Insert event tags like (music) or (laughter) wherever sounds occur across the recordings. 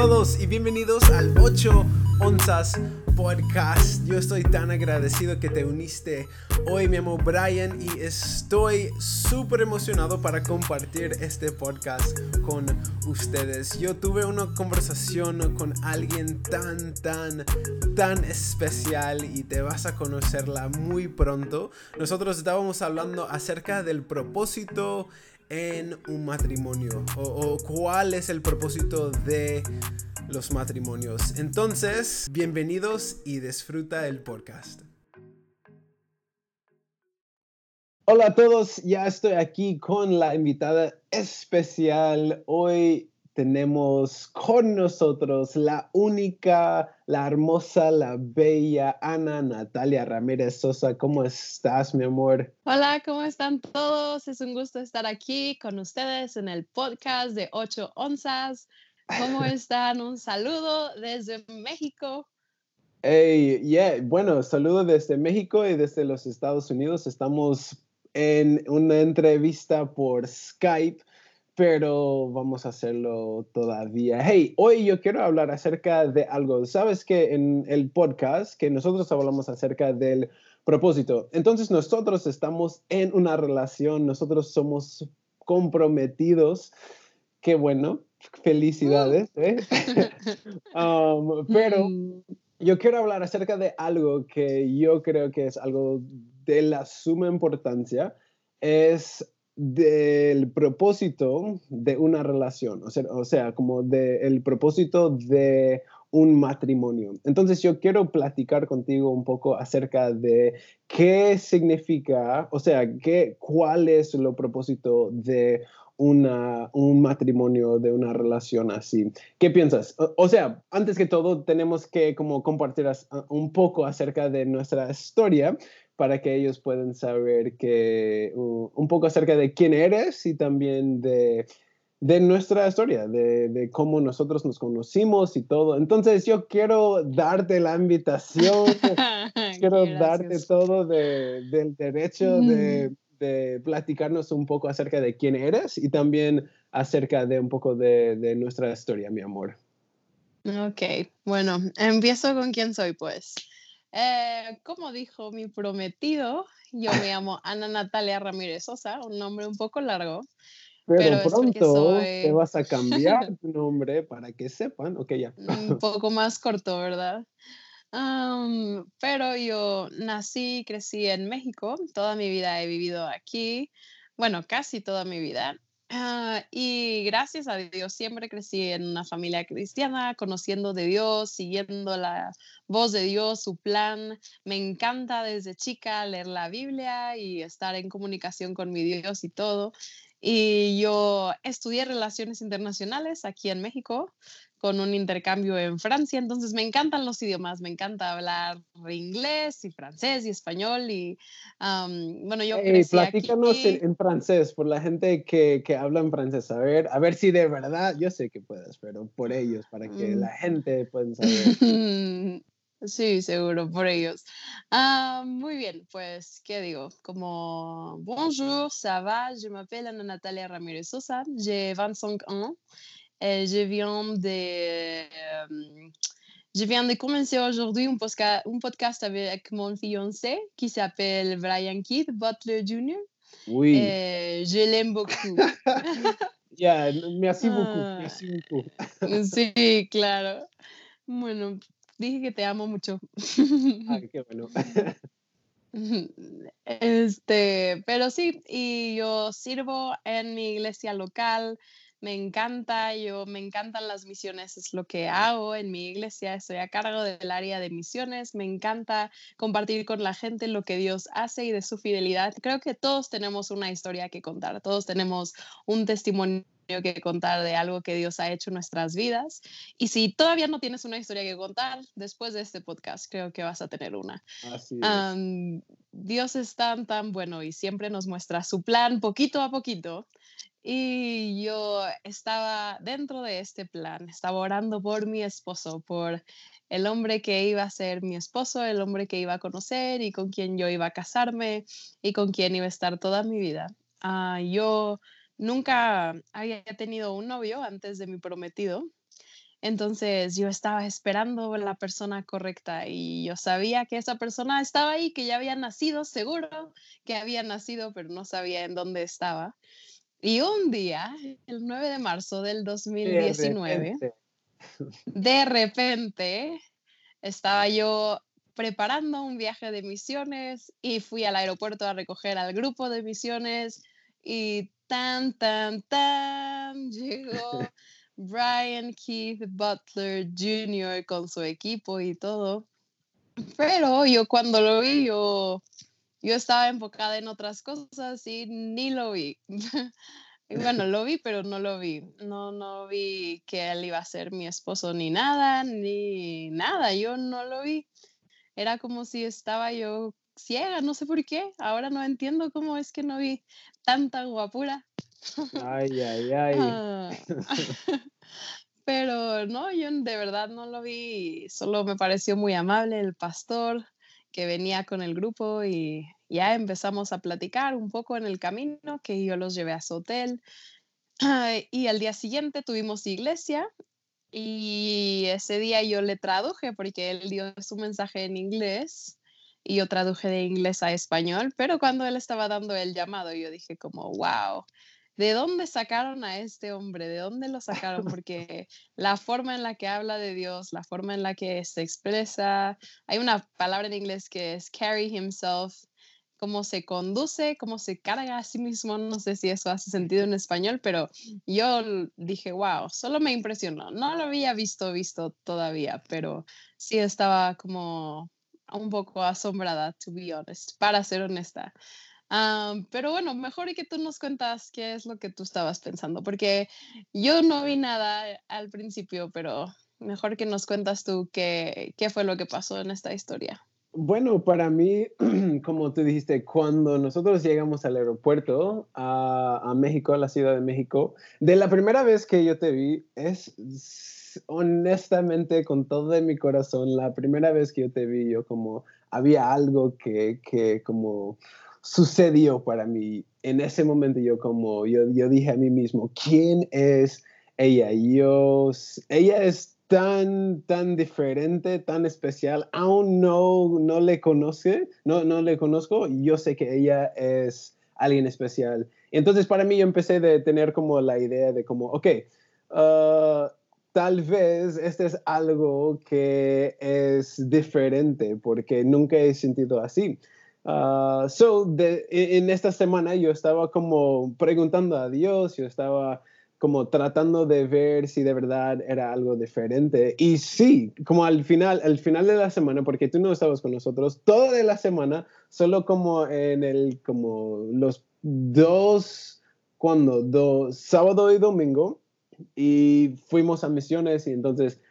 todos y bienvenidos al 8 Onzas Podcast. Yo estoy tan agradecido que te uniste hoy, me llamo Brian y estoy súper emocionado para compartir este podcast con ustedes. Yo tuve una conversación con alguien tan, tan, tan especial y te vas a conocerla muy pronto. Nosotros estábamos hablando acerca del propósito en un matrimonio o, cuál es el propósito de los matrimonios. Entonces, bienvenidos y disfruta el podcast. Hola a todos, ya estoy aquí con la invitada especial. Hoy tenemos con nosotros la única, la hermosa, la bella Ana Natalia Ramírez Sosa. ¿Cómo estás, mi amor? Hola, ¿cómo están todos? Es un gusto estar aquí con ustedes en el podcast de 8 onzas. ¿Cómo (laughs) están? Un saludo desde México. Hey, yeah, bueno, saludo desde México y desde los Estados Unidos. Estamos en una entrevista por Skype pero vamos a hacerlo todavía. Hey, hoy yo quiero hablar acerca de algo. Sabes que en el podcast que nosotros hablamos acerca del propósito. Entonces nosotros estamos en una relación, nosotros somos comprometidos. Qué bueno, felicidades. ¿eh? (laughs) Um, pero mm. yo quiero hablar acerca de algo que yo creo que es algo de la suma importancia. Es del propósito de una relación, o sea, como del propósito de un matrimonio. Entonces yo quiero platicar contigo un poco acerca de qué significa, o sea, qué, cuál es el propósito de una, un matrimonio, de una relación así. ¿Qué piensas? O, o, sea, antes que todo tenemos que como compartir un poco acerca de nuestra historia, para que ellos puedan saber que, un poco acerca de quién eres y también de, de nuestra historia, de, de, cómo nosotros nos conocimos y todo. Entonces yo quiero darte la invitación, (laughs) quiero darte todo de, del derecho de, de, platicarnos un poco acerca de quién eres y también acerca de un poco de, de nuestra historia, mi amor. Ok, bueno, empiezo con quién soy, pues. Eh, como dijo mi prometido, yo me llamo Ana Natalia Ramírez Sosa, un nombre un poco largo. Pero, pronto te vas a cambiar (laughs) tu nombre para que sepan, ok, ya. un (laughs) poco más corto, ¿verdad? pero yo nací, crecí en México, toda mi vida he vivido aquí, bueno, casi toda mi vida. Ah, y gracias a Dios siempre crecí en una familia cristiana, conociendo de Dios, siguiendo la voz de Dios, su plan. Me encanta desde chica leer la Biblia y estar en comunicación con mi Dios y todo. Y yo estudié relaciones internacionales aquí en México con un intercambio en Francia, entonces me encantan los idiomas, me encanta hablar inglés y francés y español y bueno, yo hey, platícanos En, francés por la gente que, que, habla en francés, a ver, a ver si de verdad, yo sé que puedes, pero por ellos, para que la mm. gente pueda saber. (laughs) Sí, seguro, por ellos. Ah, muy bien, pues, ¿qué digo? Como, bonjour, ça va, je m'appelle Ana Natalia Ramirez Sosa, j'ai 25 ans. Euh, je viens de... Euh, je viens de commencer aujourd'hui un, un, podcast avec mon fiancé qui s'appelle Brian Keith Butler Jr. Oui. Et je l'aime beaucoup. (laughs) yeah, merci beaucoup. Ah. Merci beaucoup. sí, claro. Bueno, dije que te amo mucho. Ay, qué bueno. (laughs) Este, pero sí, y yo sirvo en mi iglesia local me encanta, yo me encantan las misiones, es lo que hago en mi iglesia, estoy a cargo del área de misiones, me encanta compartir con la gente lo que Dios hace y de su fidelidad. Creo que todos tenemos una historia que contar, todos tenemos un testimonio que contar de algo que Dios ha hecho en nuestras vidas. Y si todavía no tienes una historia que contar, después de este podcast creo que vas a tener una. Dios es tan, tan bueno y siempre nos muestra su plan poquito a poquito y yo estaba dentro de este plan, estaba orando por mi esposo, por el hombre que iba a ser mi esposo, el hombre que iba a conocer y con quien yo iba a casarme y con quien iba a estar toda mi vida. Ah, yo nunca había tenido un novio antes de mi prometido Entonces yo estaba esperando la persona correcta y yo sabía que esa persona estaba ahí, que ya había nacido, seguro que había nacido, pero no sabía en dónde estaba. Y un día, el 9 de marzo del 2019, de repente, estaba yo preparando un viaje de misiones y fui al aeropuerto a recoger al grupo de misiones y tan, tan, tan, llegó (laughs) Brian Keith Butler Jr. con su equipo y todo. Pero yo cuando lo vi, yo, yo estaba enfocada en otras cosas y ni lo vi. (laughs) bueno, lo vi, pero no lo vi. No, no vi que él iba a ser mi esposo ni nada, ni nada. Yo no lo vi. Era como si estaba yo ciega, no sé por qué. Ahora no entiendo cómo es que no vi tanta guapura. Ay, ay, (laughs) ay. Ah. (laughs) Pero no, yo de verdad no lo vi, solo me pareció muy amable el pastor que venía con el grupo y ya empezamos a platicar un poco en el camino, que yo los llevé a su hotel. (clears throat) Y al día siguiente tuvimos iglesia y ese día yo le traduje porque él dio su mensaje en inglés y yo traduje de inglés a español, pero cuando él estaba dando el llamado yo dije como, wow, ¿de dónde sacaron a este hombre? ¿De dónde lo sacaron? (laughs) Porque la forma en la que habla de Dios, la forma en la que se expresa, hay una palabra en inglés que es carry himself, cómo se conduce, cómo se carga a sí mismo, no sé si eso hace sentido en español, pero yo dije, wow, solo me impresionó. No lo había visto, visto todavía, pero sí estaba como un poco asombrada, to be honest, para ser honesta pero bueno, mejor y que tú nos cuentas qué es lo que tú estabas pensando, porque yo no vi nada al principio, pero mejor que nos cuentas tú qué, qué fue lo que pasó en esta historia. Bueno, para mí, (clears throat) como tú dijiste, cuando nosotros llegamos al aeropuerto a, a, México, a la Ciudad de México, de la primera vez que yo te vi, es honestamente con todo de mi corazón, la primera vez que yo te vi, yo como había algo que, que como sucedió para mí. En ese momento yo como, yo, yo dije a mí mismo, ¿quién es ella? Yo, ella es tan, tan diferente, tan especial, aún no, no le conoce, no, no le conozco, yo sé que ella es alguien especial. Entonces para mí yo empecé de tener como la idea de como, ok, ah, tal vez este es algo que es diferente porque nunca he sentido así. Uh, so, de, e, en esta semana yo estaba como preguntando a Dios, yo estaba como tratando de ver si de verdad era algo diferente. Y sí, como al final, al final de la semana, porque tú no estabas con nosotros, toda de la semana, solo como en el, como los dos, cuando, dos, sábado y domingo, y fuimos a misiones y entonces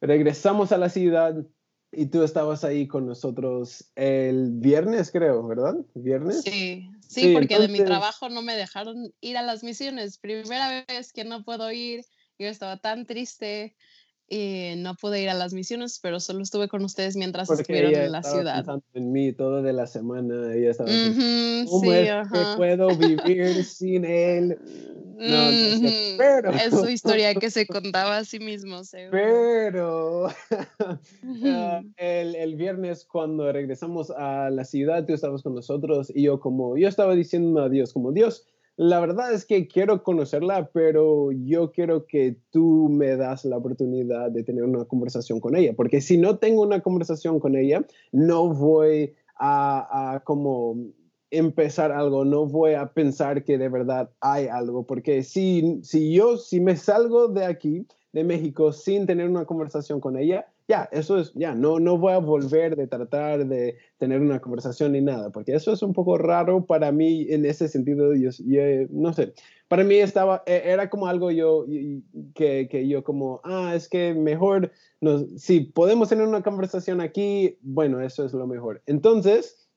regresamos a la ciudad y tú estabas ahí con nosotros el viernes, creo, ¿verdad? ¿Viernes? Sí, sí, porque de mi trabajo no me dejaron ir a las misiones. Primera vez que no puedo ir, yo estaba tan triste y no pude ir a las misiones, pero solo estuve con ustedes mientras estuvieron en la ciudad. En mí todo de la semana, ella estaba ¿cómo es que puedo vivir (laughs) sin él? No, pero... Es su historia que se contaba a sí mismo. (laughs) Pero (laughs) ah, el, el, viernes cuando regresamos a la ciudad, tú estabas con nosotros y yo como, yo estaba diciendo a Dios, como Dios, la verdad es que quiero conocerla, pero yo quiero que tú me das la oportunidad de tener una conversación con ella, porque si no tengo una conversación con ella, no voy a, como empezar algo, no voy a pensar que de verdad hay algo, porque si, si yo, si me salgo de aquí, de México, sin tener una conversación con ella, ya, eso es, ya, no, no voy a volver de tratar de tener una conversación ni nada, porque eso es un poco raro para mí en ese sentido, yo, no sé, para mí estaba, e, era como algo yo, que, que yo como, ah, es que mejor, nos, si podemos tener una conversación aquí, bueno, eso es lo mejor. Entonces,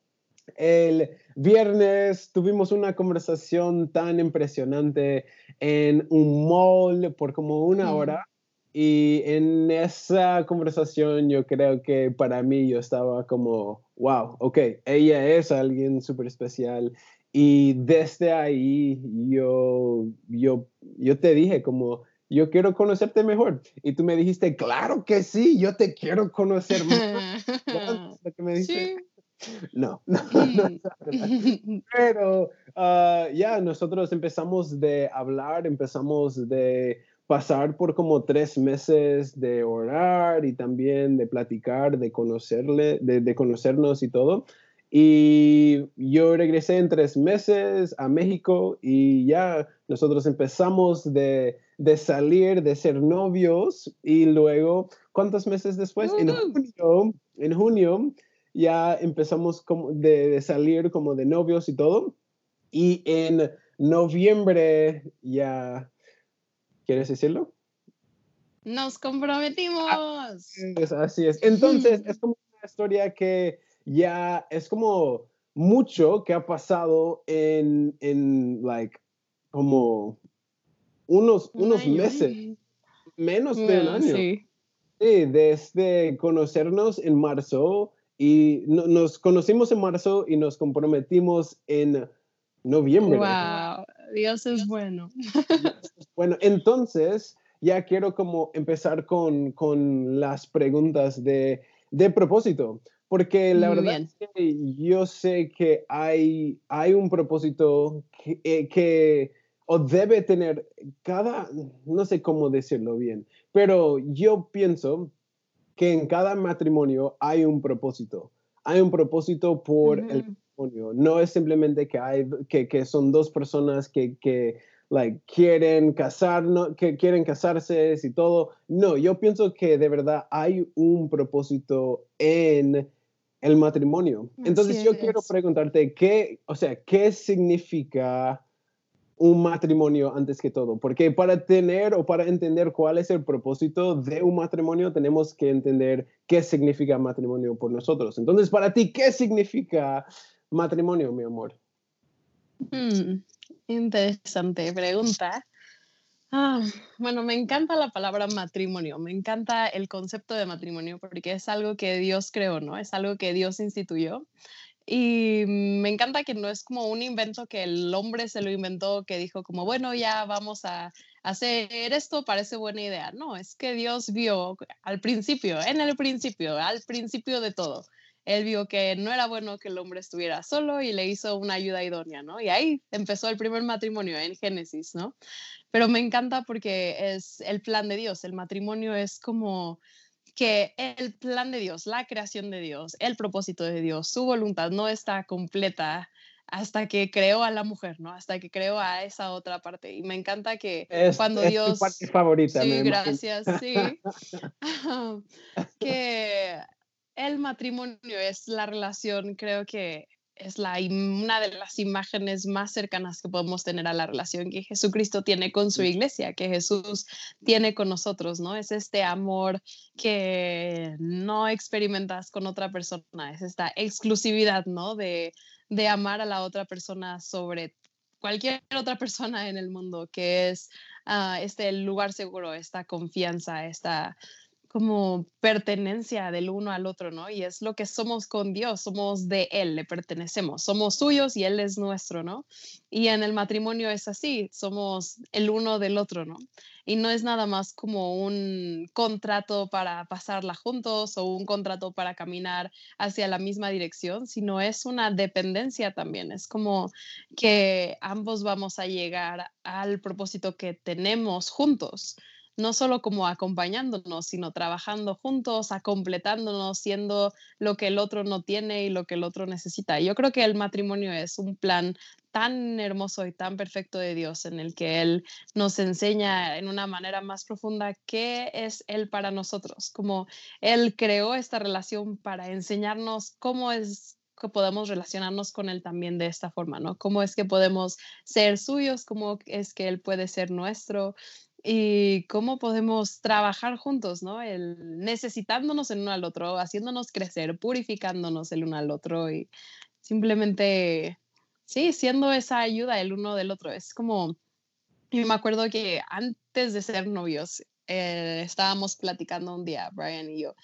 el viernes tuvimos una conversación tan impresionante en un mall por como una hora y en esa conversación yo creo que para mí yo estaba como, wow, ok, ella es alguien súper especial. Y desde ahí yo, yo, yo te dije como, yo quiero conocerte mejor. Y tú me dijiste, claro que sí, yo te quiero conocer más. Sí. No, no, mm. Pero ah, ya, nosotros empezamos de hablar, empezamos de pasar por como tres meses de orar y también de platicar, de conocerle, de, conocernos y todo. Y yo regresé en tres meses a México y ya nosotros empezamos de, de salir, de ser novios y luego, ¿cuántos meses después? En junio, en junio ya empezamos como de, salir como de novios y todo. Y en noviembre ya, ¿quieres decirlo? Nos comprometimos. Así es, Entonces, (laughs) es como una historia que ya es como mucho que ha pasado en, en like, como unos, unos meses, menos de un año. Sí. sí. desde conocernos en marzo y nos conocimos en marzo y nos comprometimos en noviembre. Wow, Dios es bueno. Bueno, entonces ya quiero como empezar con, con las preguntas de, de, propósito, porque la verdad es que yo sé que hay, hay un propósito que, eh, que o debe tener cada, no sé cómo decirlo bien, pero yo pienso que en cada matrimonio hay un propósito. Hay un propósito por el matrimonio. No es simplemente que, hay, que, que son dos personas que, que like, quieren, casar, no, que quieren casarse y todo. No, yo pienso que de verdad hay un propósito en el matrimonio. Entonces yo quiero preguntarte, ¿qué, o sea, qué significa un matrimonio antes que todo, porque para tener o para entender cuál es el propósito de un matrimonio, tenemos que entender qué significa matrimonio por nosotros. Entonces, para ti, ¿qué significa matrimonio, mi amor? Hmm, interesante pregunta. Ah, bueno, me encanta la palabra matrimonio, me encanta el concepto de matrimonio porque es algo que Dios creó, ¿no? Es algo que Dios instituyó y me encanta que no es como un invento que el hombre se lo inventó, que dijo como, bueno, ya vamos a hacer esto, parece buena idea. No, es que Dios vio al principio, en el principio, al principio de todo. Él vio que no era bueno que el hombre estuviera solo y le hizo una ayuda idónea, ¿no? Y ahí empezó el primer matrimonio en Génesis, ¿no? Pero me encanta porque es el plan de Dios. El matrimonio es como que el plan de Dios, la creación de Dios, el propósito de Dios, su voluntad no está completa hasta que creó a la mujer, ¿no? Hasta que creó a esa otra parte. Y me encanta que cuando Dios... parte favorita. Sí, gracias, sí. (laughs) (laughs) que el matrimonio es la relación, creo que es la, una de las imágenes más cercanas que podemos tener a la relación que Jesucristo tiene con su iglesia, que Jesús tiene con nosotros, ¿no? Es este amor que no experimentas con otra persona, es esta exclusividad, ¿no? De, de amar a la otra persona sobre cualquier otra persona en el mundo, que es uh, este lugar seguro, esta confianza, esta como pertenencia del uno al otro, ¿no? Y es lo que somos con Dios, somos de Él, le pertenecemos, somos suyos y Él es nuestro, ¿no? Y en el matrimonio es así, somos el uno del otro, ¿no? Y no es nada más como un contrato para pasarla juntos o un contrato para caminar hacia la misma dirección, sino es una dependencia también, es como que ambos vamos a llegar al propósito que tenemos juntos no solo como acompañándonos, sino trabajando juntos, a completándonos, siendo lo que el otro no tiene y lo que el otro necesita. Yo creo que el matrimonio es un plan tan hermoso y tan perfecto de Dios en el que Él nos enseña en una manera más profunda qué es Él para nosotros, como Él creó esta relación para enseñarnos cómo es que podemos relacionarnos con Él también de esta forma, ¿no? Cómo es que podemos ser suyos, cómo es que Él puede ser nuestro y cómo podemos trabajar juntos, ¿no? El necesitándonos el uno al otro, haciéndonos crecer, purificándonos el uno al otro y simplemente, sí, siendo esa ayuda el uno del otro. Es como, yo me acuerdo que antes de ser novios, eh, estábamos platicando un día, Brian y yo,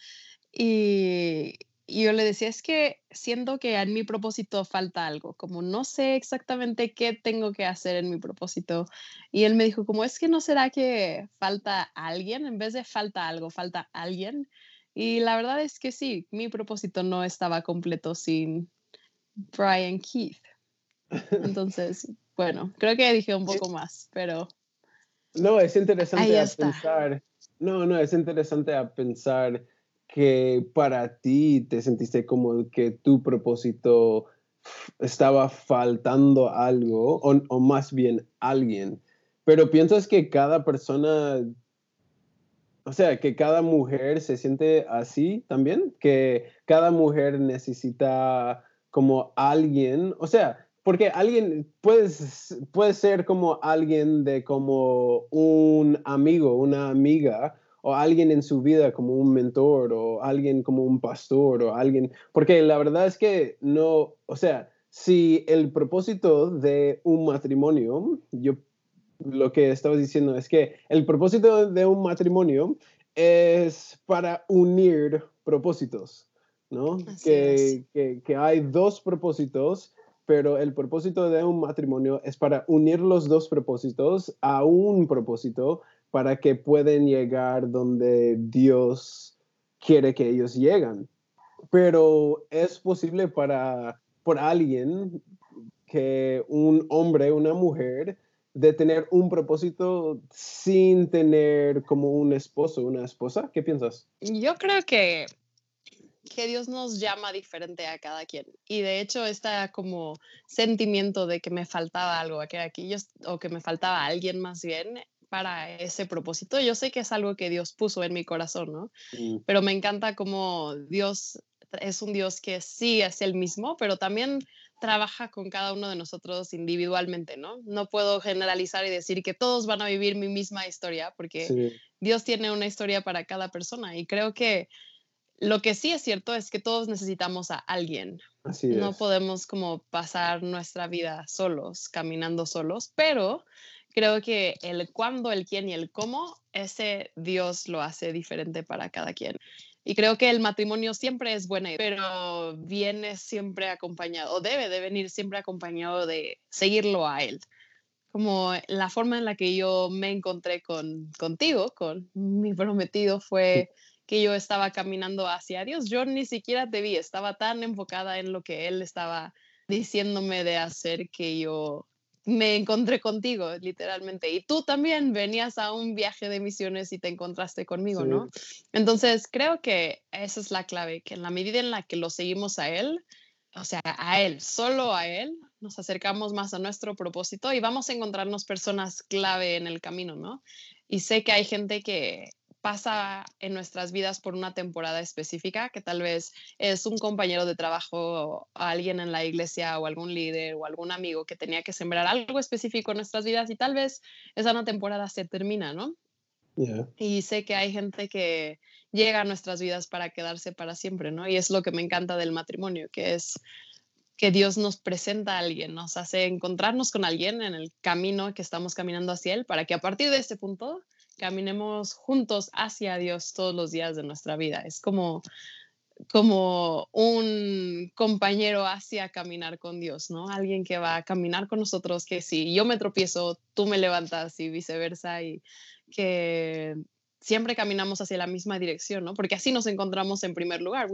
y, y yo le decía, es que siento que en mi propósito falta algo, como no sé exactamente qué tengo que hacer en mi propósito. Y él me dijo, como es que no será que falta alguien, en vez de falta algo, falta alguien. Y la verdad es que sí, mi propósito no estaba completo sin Brian Keith. (laughs) Entonces, bueno, creo que dije un poco más, pero... No, es interesante a pensar. No, no, es interesante a pensar que para ti te sentiste como que tu propósito estaba faltando algo o, más bien alguien, pero piensas que cada persona, o sea, que cada mujer se siente así también, que cada mujer necesita como alguien, o sea, porque alguien puede ser como alguien de como un amigo, una amiga, o alguien en su vida como un mentor o alguien como un pastor o alguien, porque la verdad es que no, o sea, si el propósito de un matrimonio, yo lo que estaba diciendo es que el propósito de un matrimonio es para unir propósitos, ¿no? Que, que, que hay dos propósitos pero el propósito de un matrimonio es para unir los dos propósitos a un propósito para que puedan llegar donde Dios quiere que ellos lleguen. Pero es posible para por alguien que un hombre, una mujer, de tener un propósito sin tener como un esposo, una esposa. ¿Qué piensas? Yo creo que que Dios nos llama diferente a cada quien. Y de hecho, este como sentimiento de que me faltaba algo aquí, o que me faltaba alguien más bien, para ese propósito. Yo sé que es algo que Dios puso en mi corazón, ¿no? Pero me encanta cómo Dios es un Dios que sí es el mismo, pero también trabaja con cada uno de nosotros individualmente, ¿no? No puedo generalizar y decir que todos van a vivir mi misma historia, porque Dios tiene una historia para cada persona y creo que lo que sí es cierto es que todos necesitamos a alguien. no podemos como pasar nuestra vida solos, caminando solos, pero creo que el cuándo, el quién y el cómo, ese Dios lo hace diferente para cada quien. Y creo que el matrimonio siempre es bueno, pero viene siempre acompañado, o debe de venir siempre acompañado de seguirlo a Él. Como la forma en la que yo me encontré con, contigo, con mi prometido, fue que yo estaba caminando hacia Dios. Yo ni siquiera te vi, estaba tan enfocada en lo que Él estaba diciéndome de hacer que yo me encontré contigo, literalmente. Y tú también venías a un viaje de misiones y te encontraste conmigo, ¿no? Entonces, creo que esa es la clave, que en la medida en la que lo seguimos a Él, o sea, a Él, solo a Él, nos acercamos más a nuestro propósito y vamos a encontrarnos personas clave en el camino, ¿no? Y sé que hay gente que pasa en nuestras vidas por una temporada específica, que tal vez es un compañero de trabajo, alguien en la iglesia o algún líder o algún amigo que tenía que sembrar algo específico en nuestras vidas y tal vez esa una temporada se termina, ¿no? Y sé que hay gente que llega a nuestras vidas para quedarse para siempre, ¿no? Y es lo que me encanta del matrimonio, que es que Dios nos presenta a alguien, nos hace encontrarnos con alguien en el camino que estamos caminando hacia Él, para que a partir de este punto caminemos juntos hacia Dios todos los días de nuestra vida. Es como, como un compañero hacia caminar con Dios, ¿no? Alguien que va a caminar con nosotros, que si yo me tropiezo, tú me levantas y viceversa, y que siempre caminamos hacia la misma dirección, ¿no? Porque así nos encontramos en primer lugar.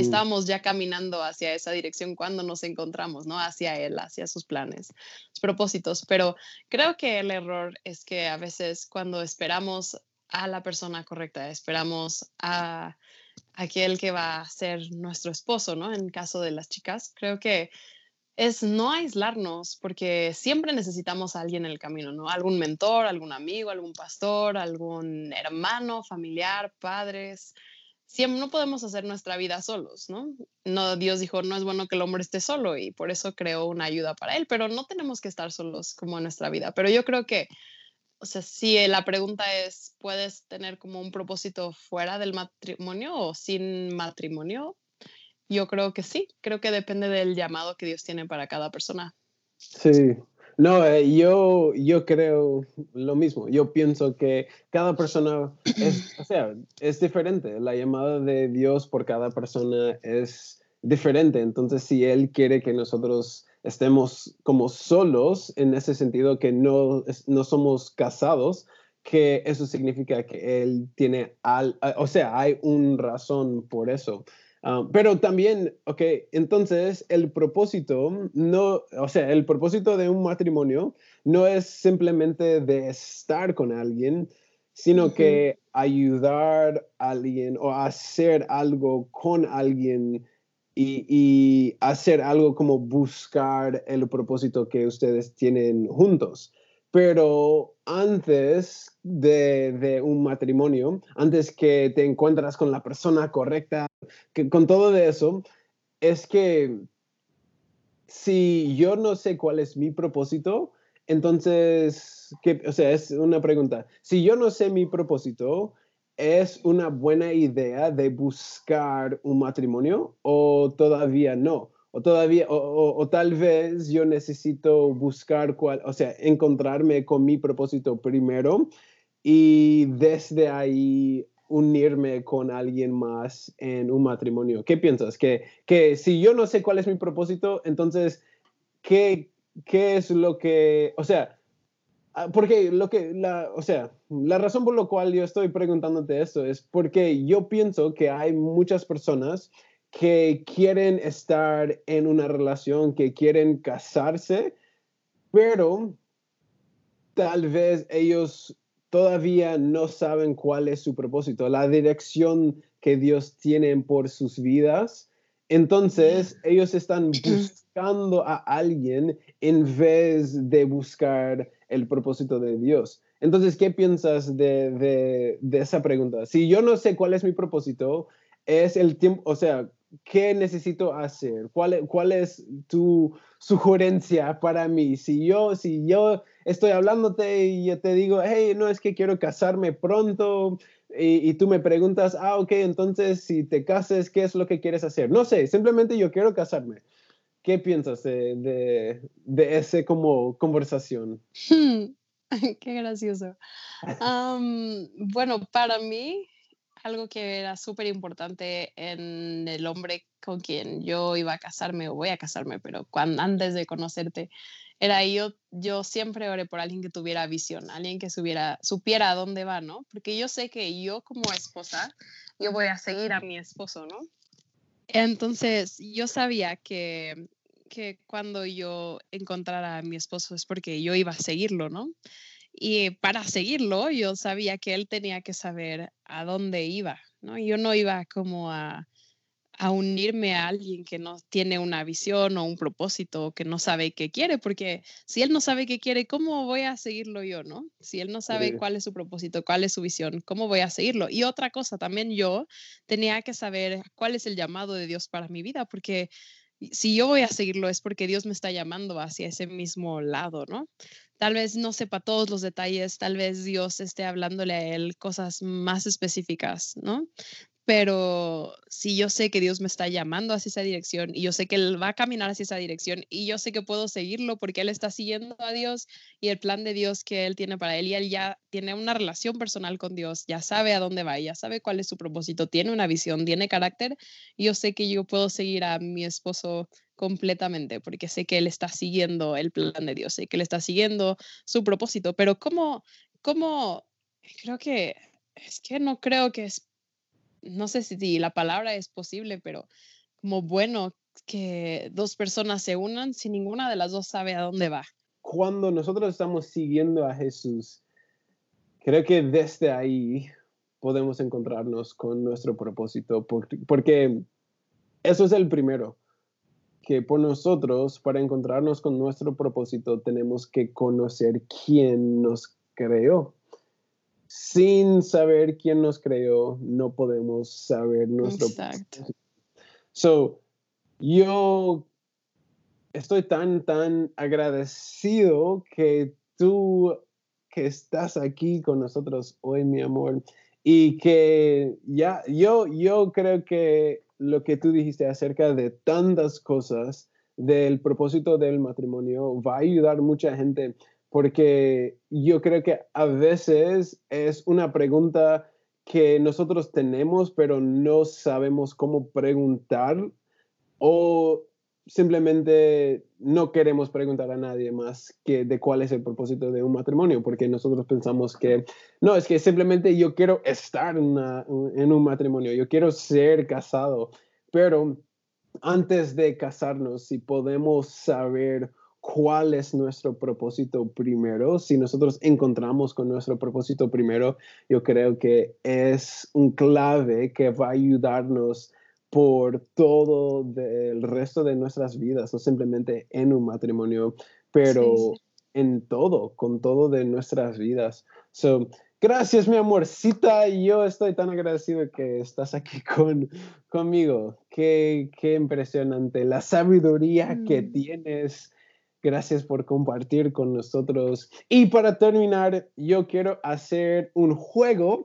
Estábamos ya caminando hacia esa dirección cuando nos encontramos, ¿no? Hacia él, hacia sus planes, sus propósitos. Pero creo que el error es que a veces cuando esperamos a la persona correcta, esperamos a aquel que va a ser nuestro esposo, ¿no? En caso de las chicas, creo que es no aislarnos, porque siempre necesitamos a alguien en el camino, ¿no? Algún mentor, algún amigo, algún pastor, algún hermano, familiar, padres, siempre no podemos hacer nuestra vida solos, ¿no? No, Dios dijo, no es bueno que el hombre esté solo y por eso creó una ayuda para él, pero no tenemos que estar solos como en nuestra vida. Pero yo creo que, o sea, si la pregunta es, ¿puedes tener como un propósito fuera del matrimonio o sin matrimonio? Yo creo que sí, creo que depende del llamado que Dios tiene para cada persona. Sí, No, eh, yo, yo creo lo mismo. Yo pienso que cada persona es, o sea, es diferente. La llamada de Dios por cada persona es diferente. Entonces, si Él quiere que nosotros estemos como solos, en ese sentido que no, no somos casados, que eso significa que Él tiene, al, o sea, hay una razón por eso. Ah, pero también, ok, entonces el propósito, no, o sea, el propósito de un matrimonio no es simplemente de estar con alguien, sino que ayudar a alguien o hacer algo con alguien y, y, hacer algo como buscar el propósito que ustedes tienen juntos. Pero antes de, un matrimonio, antes que te encuentras con la persona correcta, que con todo eso, es que si yo no sé cuál es mi propósito, entonces, o sea, es una pregunta. Si yo no sé mi propósito, ¿es una buena idea de buscar un matrimonio o todavía no? O todavía, o, tal vez yo necesito buscar cuál, o sea, encontrarme con mi propósito primero y desde ahí unirme con alguien más en un matrimonio. ¿Qué piensas? Que, que si yo no sé cuál es mi propósito, entonces, ¿qué, qué es lo que, o sea, ah, porque lo que, la, o sea, la razón por la cual yo estoy preguntándote esto es porque yo pienso que hay muchas personas que quieren estar en una relación, que quieren casarse, pero tal vez ellos todavía no saben cuál es su propósito, la dirección que Dios tiene por sus vidas. Entonces, ellos están (clears throat) buscando a alguien en vez de buscar el propósito de Dios. Entonces, ¿qué piensas de, de, de esa pregunta? Si yo no sé cuál es mi propósito, es el tiempo, o sea, ¿qué necesito hacer? ¿Cuál, ¿Cuál, es tu sugerencia para mí? Si yo, si yo estoy hablándote y yo te digo, hey, no es que quiero casarme pronto y, tú me preguntas, ah, ok, entonces si te cases, ¿qué es lo que quieres hacer? No sé, simplemente yo quiero casarme. ¿Qué piensas de, de, esa como conversación? (laughs) Qué gracioso. bueno, para mí algo que era súper importante en el hombre con quien yo iba a casarme o voy a casarme, pero cuando, antes de conocerte, era yo, yo siempre oré por alguien que tuviera visión, alguien que supiera, supiera a dónde va, ¿no? Porque yo sé que yo como esposa, yo voy a seguir a mi esposo, ¿no? Entonces, yo sabía que, que cuando yo encontrara a mi esposo es porque yo iba a seguirlo, ¿no? Y para seguirlo, yo sabía que él tenía que saber a dónde iba, ¿no? Yo no iba como a, a unirme a alguien que no tiene una visión o un propósito, que no sabe qué quiere, porque si él no sabe qué quiere, ¿cómo voy a seguirlo yo, no? Si él no sabe cuál es su propósito, cuál es su visión, ¿cómo voy a seguirlo? Y otra cosa, también yo tenía que saber cuál es el llamado de Dios para mi vida, porque si yo voy a seguirlo es porque Dios me está llamando hacia ese mismo lado, ¿no? Tal vez no sepa todos los detalles, tal vez Dios esté hablándole a él cosas más específicas, ¿no? Pero si yo sé que Dios me está llamando hacia esa dirección y yo sé que Él va a caminar hacia esa dirección y yo sé que puedo seguirlo porque Él está siguiendo a Dios y el plan de Dios que Él tiene para Él y Él ya tiene una relación personal con Dios, ya sabe a dónde va, ya sabe cuál es su propósito, tiene una visión, tiene carácter y yo sé que yo puedo seguir a mi esposo completamente porque sé que Él está siguiendo el plan de Dios, sé que Él está siguiendo su propósito, pero ¿cómo, cómo, creo que, es que no creo que es no sé si la palabra es posible, pero como bueno que dos personas se unan si ninguna de las dos sabe a dónde va. Cuando nosotros estamos siguiendo a Jesús, creo que desde ahí podemos encontrarnos con nuestro propósito, porque, eso es el primero, que por nosotros, para encontrarnos con nuestro propósito, tenemos que conocer quién nos creó sin saber quién nos creó, no podemos saber nuestro. Exacto. So, yo estoy tan, tan agradecido que tú que estás aquí con nosotros hoy, mi amor, y que ya, yo, yo creo que lo que tú dijiste acerca de tantas cosas del propósito del matrimonio va a ayudar mucha gente porque yo creo que a veces es una pregunta que nosotros tenemos, pero no sabemos cómo preguntar o simplemente no queremos preguntar a nadie más que de cuál es el propósito de un matrimonio, porque nosotros pensamos que, no, es que simplemente yo quiero estar en, en un matrimonio, yo quiero ser casado, pero antes de casarnos, si podemos saber cuál es nuestro propósito primero, si nosotros encontramos con nuestro propósito primero, yo creo que es un clave que va a ayudarnos por todo el resto de nuestras vidas, no simplemente en un matrimonio, pero en todo, con todo de nuestras vidas. So, gracias, mi amorcita. Yo estoy tan agradecido que estás aquí (laughs) con, conmigo. Qué, qué impresionante la sabiduría que mm. tienes. Gracias por compartir con nosotros. Y para terminar, yo quiero hacer un juego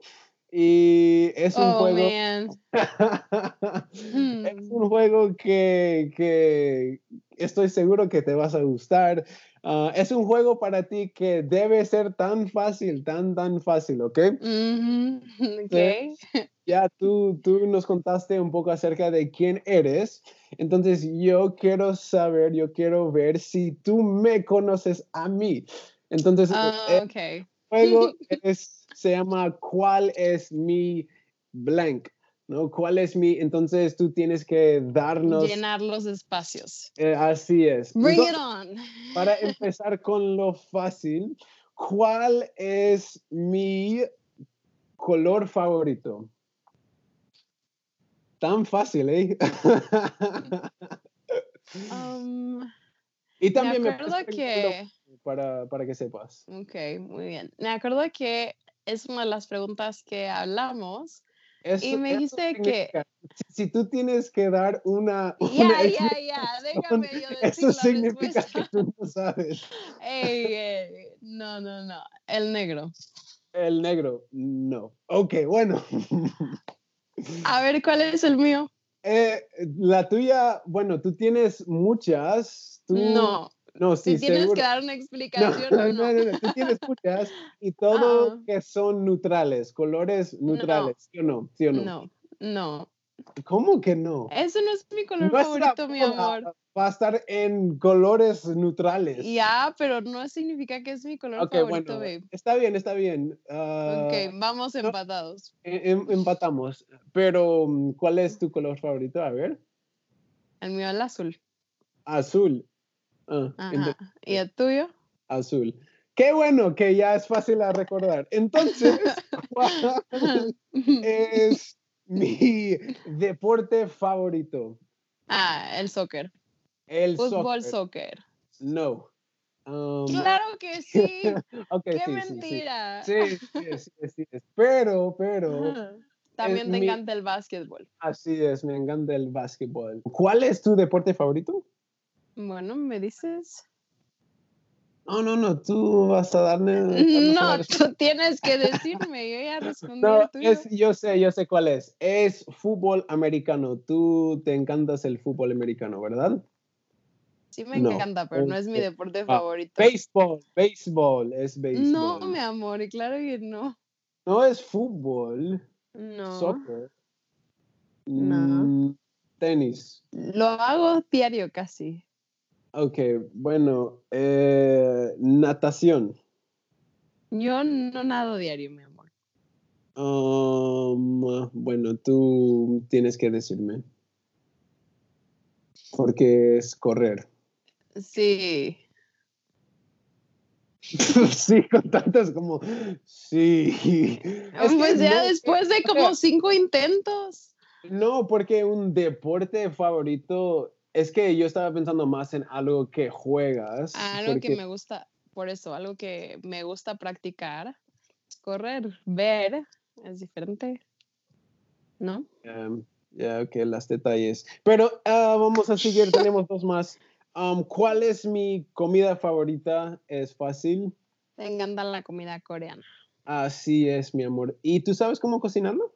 y es un oh, juego. (laughs) es hmm. un juego que, que, estoy seguro que te vas a gustar. Ah, es un juego para ti que debe ser tan fácil, tan, tan fácil, ¿ok? (laughs) okay. Ya tú, tú nos contaste un poco acerca de quién eres. Entonces yo quiero saber, yo quiero ver si tú me conoces a mí. Entonces, uh, okay. juego (laughs) es, se llama ¿Cuál es mi blank? ¿No? ¿Cuál es mi? Entonces tú tienes que darnos... Llenar los espacios. Eh, así es. Bring it on. Para (laughs) empezar con lo fácil, ¿cuál es mi color favorito? Tan fácil, ¿eh? (laughs) Um, y también me acuerdo que para, para que sepas. Ok, muy bien. Me acuerdo que es una de las preguntas que hablamos. Y me dijiste que... Si, tú tienes que dar una... Ya, ya, ya, déjame yo decir (laughs) Eso significa que tú no sabes. (laughs) Ey, no, no, no. El negro. El negro, no. Ok, bueno. A ver, ¿cuál es el mío? Eh, la tuya, bueno, tú tienes muchas. Tú... No, no, sí, si tienes que dar una (laughs) explicación. No, no, no, no, tú tienes muchas y (laughs) todo ah. que son neutrales, colores neutrales, ¿sí o no? ¿Sí o no? No, no. ¿Cómo que no? Eso no es mi color favorito, mi amor. Va a estar en colores neutrales. Ya, pero no significa que es mi color favorito, bueno, babe. Está bien, está bien. ok, vamos empatados. E, em, empatamos. Pero, ¿cuál es tu color favorito? A ver. El mío es el azul. Azul. Ah, ¿Y el tuyo? Azul. Qué bueno que ya es fácil a recordar. Entonces, (laughs) es mi deporte favorito? Ah, el soccer. El Fútbol, soccer. No. Um, claro que (laughs) sí. Qué mentira. (laughs) Sí, sí, sí, sí, Pero, pero. También te encanta el básquetbol. Así es, me encanta el básquetbol. ¿Cuál es tu deporte favorito? Bueno, me dices. No, no, no, tú vas a darme. No, tú tienes que decirme, yo ya respondí. No, es, yo sé, yo sé cuál es. Es fútbol americano. Tú te encantas el fútbol americano, ¿verdad? Sí me encanta, pero no es mi deporte ah, favorito. Béisbol, béisbol, es béisbol. No, mi amor, y claro que no. No es fútbol. No. Soccer. No. Mm, tenis. Lo hago diario casi. Ok, bueno, eh, natación. Yo no nado diario, mi amor. Um, bueno, tú tienes que decirme. Porque es correr. Sí. (laughs) sí, con tantas como, sí. pues ya después de (laughs) como cinco intentos. No, porque un deporte favorito es que yo estaba pensando más en algo que juegas. Algo que me gusta, por eso, algo que me gusta practicar, correr, ver, es diferente, ¿no? ya, que las detalles. Pero ah, vamos a seguir, tenemos dos más. ¿Cuál es mi comida favorita? Es fácil. Me encanta la comida coreana. Así es, mi amor. ¿Y tú sabes cómo cocinarlo?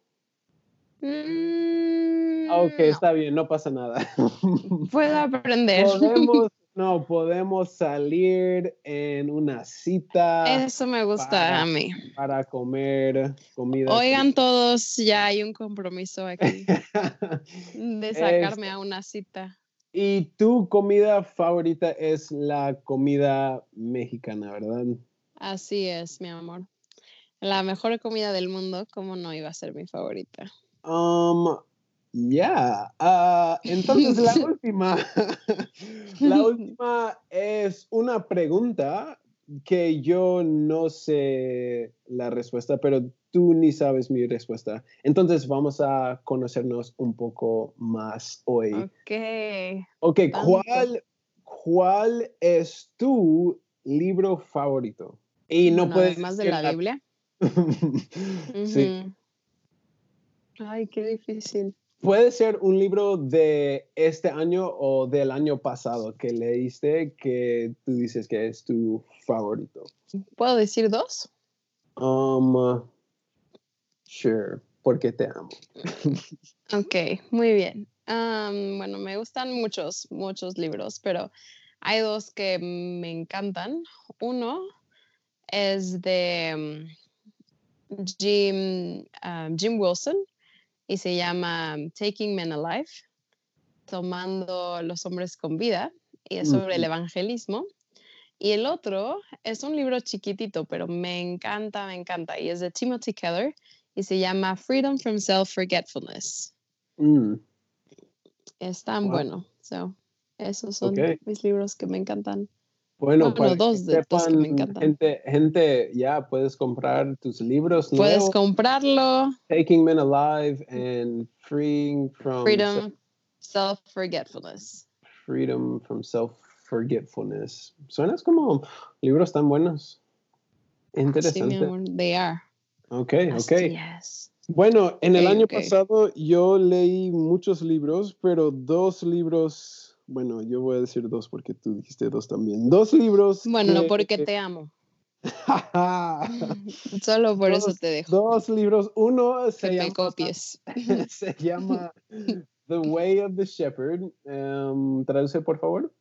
Mm, Ok, no, está bien, no pasa nada. (laughs) puedo aprender. podemos, no, podemos salir en una cita Eso me gusta para- a mí. para comer comida. Oigan todos, ya hay un compromiso aquí (laughs) de sacarme Este- a una cita. y tu comida favorita es la comida mexicana, ¿verdad? Así es, mi amor. La mejor comida del mundo, ¿cómo no iba a ser mi favorita? Um, ya. Ah, entonces la (laughs) última, (laughs) la última es una pregunta que yo no sé la respuesta, pero tú ni sabes mi respuesta. Entonces vamos a conocernos un poco más hoy. Ok. Ok. ¿cuál, ¿cuál es tu libro favorito? Y no puedes además de la Biblia. (laughs) sí. Ay, qué difícil. Puede ser un libro de este año o del año pasado que leíste que tú dices que es tu favorito. ¿Puedo decir dos? Um, sure, porque te amo. (laughs) Ok, muy bien. Am, bueno, me gustan muchos, muchos libros, pero hay dos que me encantan. Uno es de mm, Jim, Jim Wilson y se llama Taking Men Alive, tomando los hombres con vida, y es sobre el evangelismo. Y el otro es un libro chiquitito, pero me encanta, me encanta, y es de Timothy Keller y se llama Freedom from Self-Forgetfulness. Mm, Es tan Wow. bueno. So, esos son mis libros que me encantan. Bueno, Bueno, para que dos de- dos que me sepan, encantan. gente, gente, ya puedes comprar tus libros Puedes nuevos, comprarlo. Taking Men Alive and Freeing from Freedom, Self-Forgetfulness. Freedom from Self-Forgetfulness. Suenas como libros tan buenos. Sí, mi Interesante. amor, they are. ok, ok. Bueno, en el año ok. pasado yo leí muchos libros, pero dos libros, bueno, yo voy a decir dos porque tú dijiste dos también. Dos libros. Bueno, que- porque (laughs) te amo. (laughs) Solo por eso te dejo. Dos libros. Uno Que se me llama, copies. (laughs) se llama The Way of the Shepherd. Em, traduce, por favor.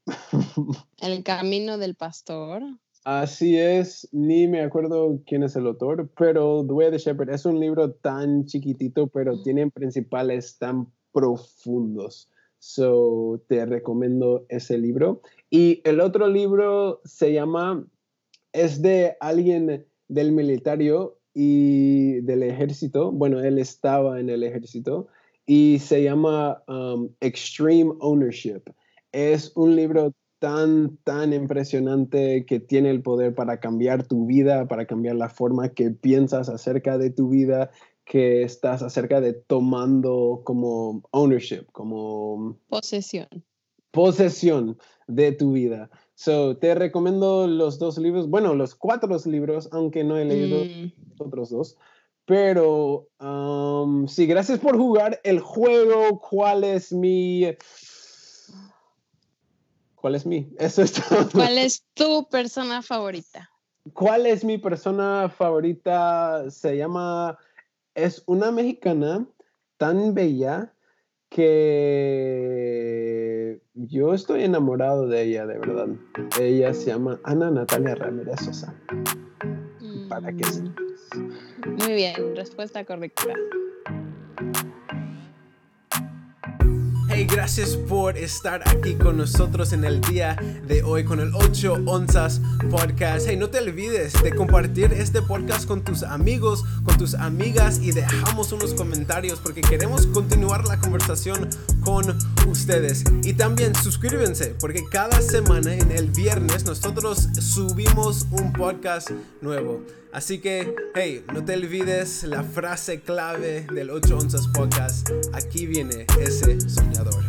El camino del pastor. Así es, ni me acuerdo quién es el autor, pero The Way of the Shepherd es un libro tan chiquitito, pero tiene principales tan profundos. So, te recomiendo ese libro. Y el otro libro se llama, es de alguien del militario y del ejército. Bueno, él estaba en el ejército y se llama um, Extreme Ownership. Es un libro tan, tan impresionante que tiene el poder para cambiar tu vida, para cambiar la forma que piensas acerca de tu vida, que estás acerca de tomando como ownership, como Posesión. posesión de tu vida. So, te recomiendo los dos libros, bueno, los cuatro libros, aunque no he leído Mm, los otros dos. Pero um, sí, gracias por jugar el juego. ¿Cuál es mi... ¿Cuál es mi? (laughs) Eso es todo. ¿Cuál es tu persona favorita? ¿Cuál es mi persona favorita? Se llama, es una mexicana tan bella que yo estoy enamorado de ella, de verdad. Ella se llama Ana Natalia Ramírez Sosa. Para que Mm, sepas. Muy bien, respuesta correcta. Gracias por estar aquí con nosotros en el día de hoy con el 8 onzas podcast. Hey, no te olvides de compartir este podcast con tus amigos, con tus amigas y dejamos unos comentarios porque queremos continuar la conversación con ustedes. Y también suscríbanse porque cada semana en el viernes nosotros subimos un podcast nuevo. Así que, hey, no te olvides la frase clave del 8 onzas podcast. Aquí viene ese soñador.